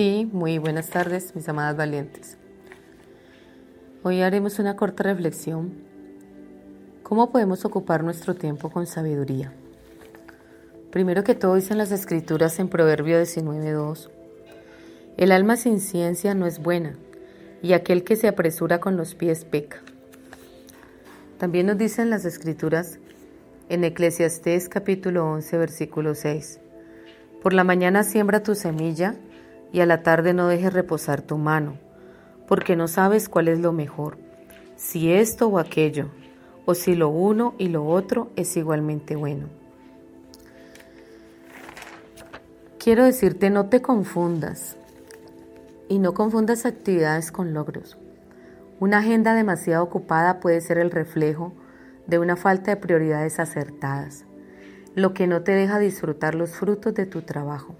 Sí, muy buenas tardes, mis amadas valientes. Hoy haremos una corta reflexión. ¿Cómo podemos ocupar nuestro tiempo con sabiduría? Primero que todo dicen las escrituras en Proverbio 19.2, el alma sin ciencia no es buena, y aquel que se apresura con los pies peca. También nos dicen las escrituras en Eclesiastés capítulo 11, versículo 6, por la mañana siembra tu semilla, y a la tarde no dejes reposar tu mano, porque no sabes cuál es lo mejor, si esto o aquello, o si lo uno y lo otro es igualmente bueno. Quiero decirte, no te confundas y no confundas actividades con logros. Una agenda demasiado ocupada puede ser el reflejo de una falta de prioridades acertadas, lo que no te deja disfrutar los frutos de tu trabajo.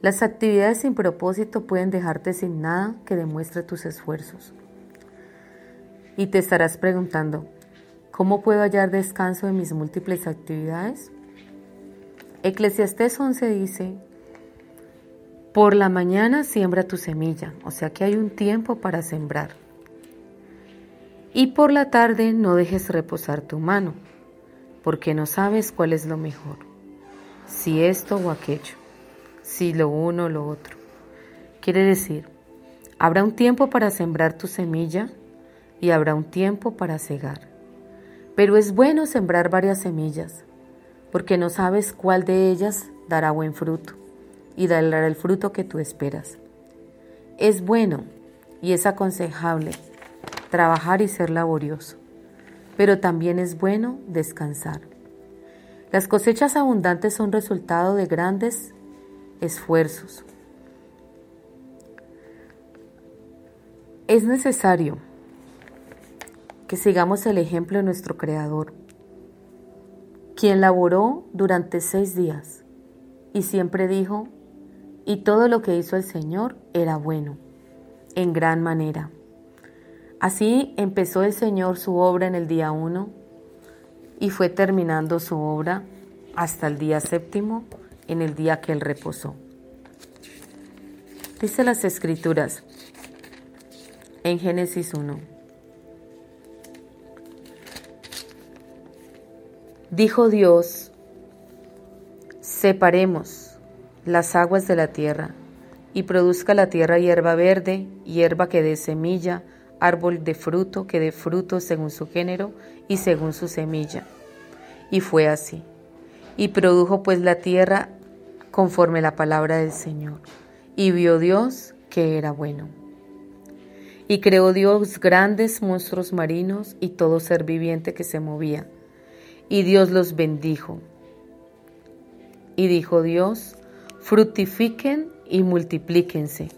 Las actividades sin propósito pueden dejarte sin nada que demuestre tus esfuerzos. Y te estarás preguntando, ¿cómo puedo hallar descanso en mis múltiples actividades? Eclesiastés 11 dice, por la mañana siembra tu semilla, o sea que hay un tiempo para sembrar. Y por la tarde no dejes reposar tu mano, porque no sabes cuál es lo mejor, si esto o aquello si lo uno o lo otro. Quiere decir, habrá un tiempo para sembrar tu semilla y habrá un tiempo para cegar. Pero es bueno sembrar varias semillas, porque no sabes cuál de ellas dará buen fruto y dará el fruto que tú esperas. Es bueno y es aconsejable trabajar y ser laborioso, pero también es bueno descansar. Las cosechas abundantes son resultado de grandes esfuerzos. Es necesario que sigamos el ejemplo de nuestro Creador, quien laboró durante seis días y siempre dijo, y todo lo que hizo el Señor era bueno, en gran manera. Así empezó el Señor su obra en el día uno y fue terminando su obra hasta el día séptimo en el día que él reposó. Dice las escrituras en Génesis 1. Dijo Dios, separemos las aguas de la tierra y produzca la tierra hierba verde, hierba que dé semilla, árbol de fruto que dé fruto según su género y según su semilla. Y fue así. Y produjo pues la tierra conforme la palabra del Señor. Y vio Dios que era bueno. Y creó Dios grandes monstruos marinos y todo ser viviente que se movía. Y Dios los bendijo. Y dijo Dios, fructifiquen y multiplíquense,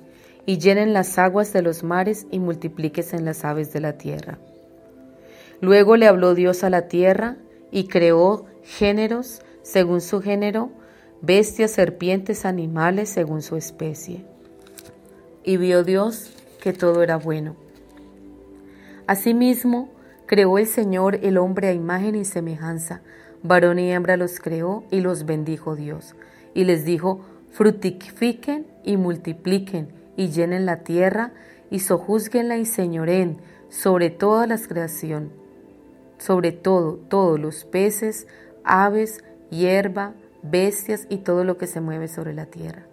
y llenen las aguas de los mares y multiplíquense en las aves de la tierra. Luego le habló Dios a la tierra y creó géneros según su género, bestias, serpientes, animales según su especie. Y vio Dios que todo era bueno. Asimismo, creó el Señor el hombre a imagen y semejanza, varón y hembra los creó y los bendijo Dios. Y les dijo, fructifiquen y multipliquen y llenen la tierra y sojuzguenla y señoren sobre toda la creación, sobre todo, todos los peces, aves, hierba, bestias y todo lo que se mueve sobre la tierra.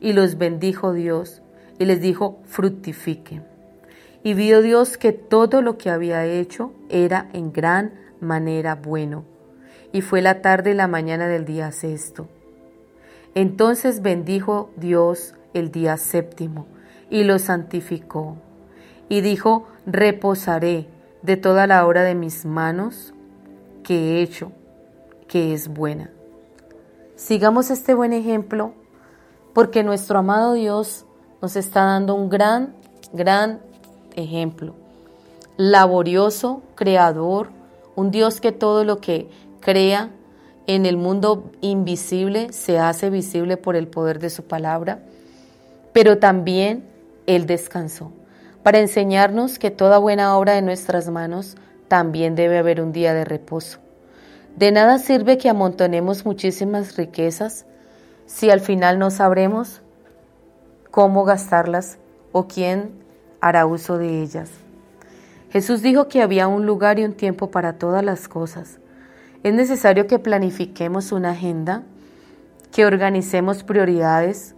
Y los bendijo Dios y les dijo, fructifiquen. Y vio Dios que todo lo que había hecho era en gran manera bueno. Y fue la tarde y la mañana del día sexto. Entonces bendijo Dios el día séptimo y lo santificó. Y dijo, reposaré de toda la obra de mis manos que he hecho, que es buena. Sigamos este buen ejemplo porque nuestro amado Dios nos está dando un gran, gran ejemplo. Laborioso, creador, un Dios que todo lo que crea en el mundo invisible se hace visible por el poder de su palabra, pero también Él descansó para enseñarnos que toda buena obra de nuestras manos también debe haber un día de reposo. De nada sirve que amontonemos muchísimas riquezas si al final no sabremos cómo gastarlas o quién hará uso de ellas. Jesús dijo que había un lugar y un tiempo para todas las cosas. Es necesario que planifiquemos una agenda, que organicemos prioridades,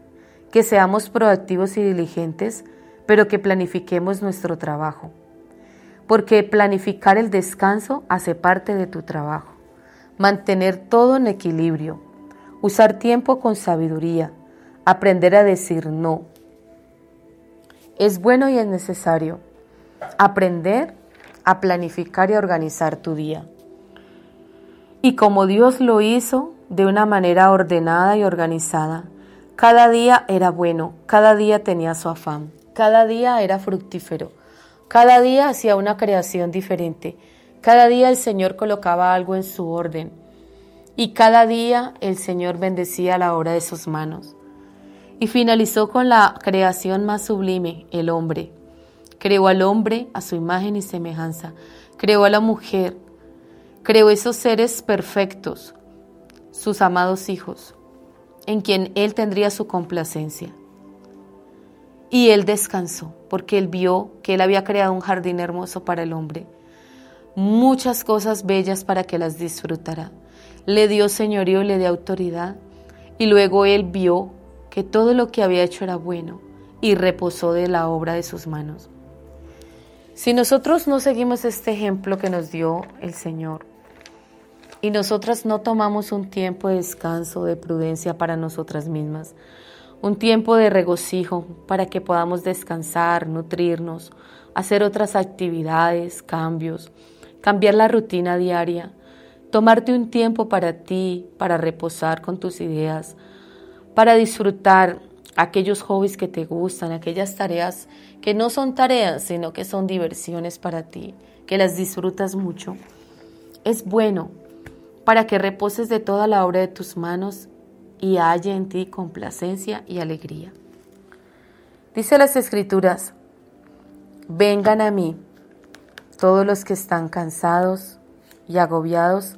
que seamos proactivos y diligentes, pero que planifiquemos nuestro trabajo. Porque planificar el descanso hace parte de tu trabajo. Mantener todo en equilibrio, usar tiempo con sabiduría, aprender a decir no. Es bueno y es necesario aprender a planificar y organizar tu día. Y como Dios lo hizo de una manera ordenada y organizada, cada día era bueno, cada día tenía su afán, cada día era fructífero, cada día hacía una creación diferente, cada día el Señor colocaba algo en su orden y cada día el Señor bendecía la obra de sus manos. Y finalizó con la creación más sublime, el hombre. Creó al hombre a su imagen y semejanza. Creó a la mujer. Creó esos seres perfectos, sus amados hijos, en quien él tendría su complacencia. Y él descansó, porque él vio que él había creado un jardín hermoso para el hombre, muchas cosas bellas para que las disfrutara. Le dio señorío, le dio autoridad, y luego él vio que todo lo que había hecho era bueno y reposó de la obra de sus manos. Si nosotros no seguimos este ejemplo que nos dio el Señor y nosotras no tomamos un tiempo de descanso, de prudencia para nosotras mismas, un tiempo de regocijo para que podamos descansar, nutrirnos, hacer otras actividades, cambios, cambiar la rutina diaria, tomarte un tiempo para ti, para reposar con tus ideas, para disfrutar aquellos hobbies que te gustan, aquellas tareas que no son tareas, sino que son diversiones para ti, que las disfrutas mucho. Es bueno para que reposes de toda la obra de tus manos y haya en ti complacencia y alegría. Dice las escrituras, vengan a mí todos los que están cansados y agobiados,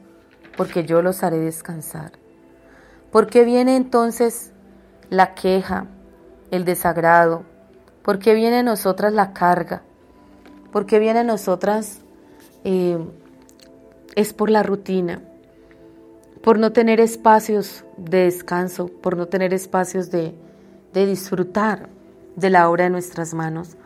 porque yo los haré descansar. ¿Por qué viene entonces la queja, el desagrado? ¿Por qué viene a nosotras la carga? ¿Por qué viene a nosotras? Eh, es por la rutina, por no tener espacios de descanso, por no tener espacios de, de disfrutar de la obra de nuestras manos.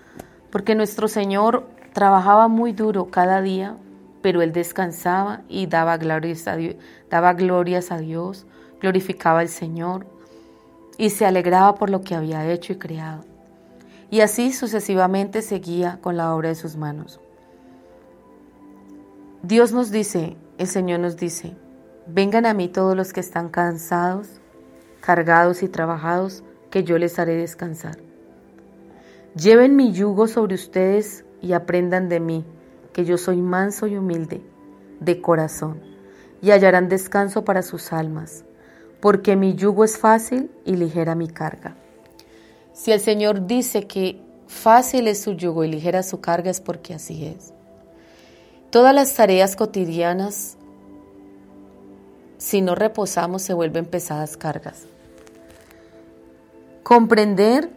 Porque nuestro Señor trabajaba muy duro cada día, pero Él descansaba y daba glorias a Dios, glorificaba al Señor y se alegraba por lo que había hecho y creado. Y así sucesivamente seguía con la obra de sus manos. Dios nos dice, el Señor nos dice, vengan a mí todos los que están cansados, cargados y trabajados, que yo les haré descansar. Lleven mi yugo sobre ustedes y aprendan de mí, que yo soy manso y humilde, de corazón, y hallarán descanso para sus almas porque mi yugo es fácil y ligera mi carga. Si el Señor dice que fácil es su yugo y ligera su carga es porque así es. Todas las tareas cotidianas, si no reposamos, se vuelven pesadas cargas. Comprender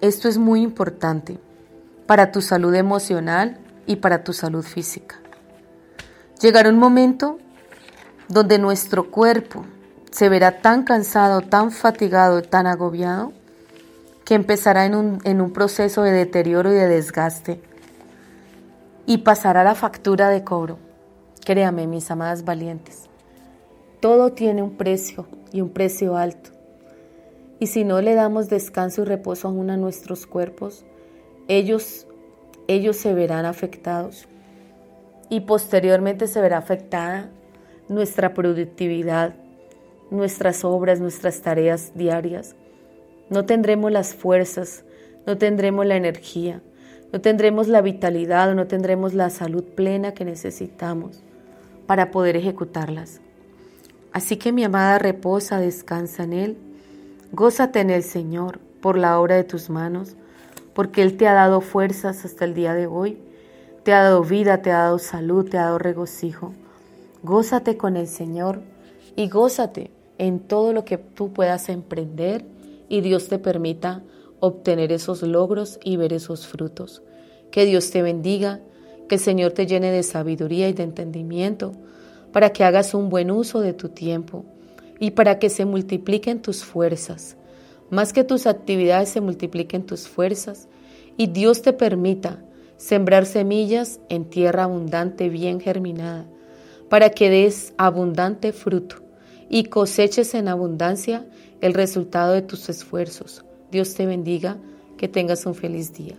esto es muy importante para tu salud emocional y para tu salud física. Llegará un momento donde nuestro cuerpo se verá tan cansado, tan fatigado, tan agobiado, que empezará en un, en un proceso de deterioro y de desgaste y pasará la factura de cobro. Créame, mis amadas valientes, todo tiene un precio y un precio alto. Y si no le damos descanso y reposo aún a nuestros cuerpos, ellos, ellos se verán afectados. Y posteriormente se verá afectada nuestra productividad, nuestras obras, nuestras tareas diarias. No tendremos las fuerzas no tendremos la energía, no tendremos la vitalidad no tendremos la salud plena que necesitamos para poder ejecutarlas. Así que mi amada reposa, descansa en Él, gózate en el Señor por la obra de tus manos, porque Él te ha dado fuerzas hasta el día de hoy, te ha dado vida, te ha dado salud, te ha dado regocijo. Gózate con el Señor y gózate en todo lo que tú puedas emprender y Dios te permita obtener esos logros y ver esos frutos. Que Dios te bendiga, que el Señor te llene de sabiduría y de entendimiento para que hagas un buen uso de tu tiempo y para que se multipliquen tus fuerzas. Más que tus actividades se multipliquen tus fuerzas y Dios te permita sembrar semillas en tierra abundante, bien germinada, para que des abundante fruto y coseches en abundancia el resultado de tus esfuerzos. Dios te bendiga, que tengas un feliz día.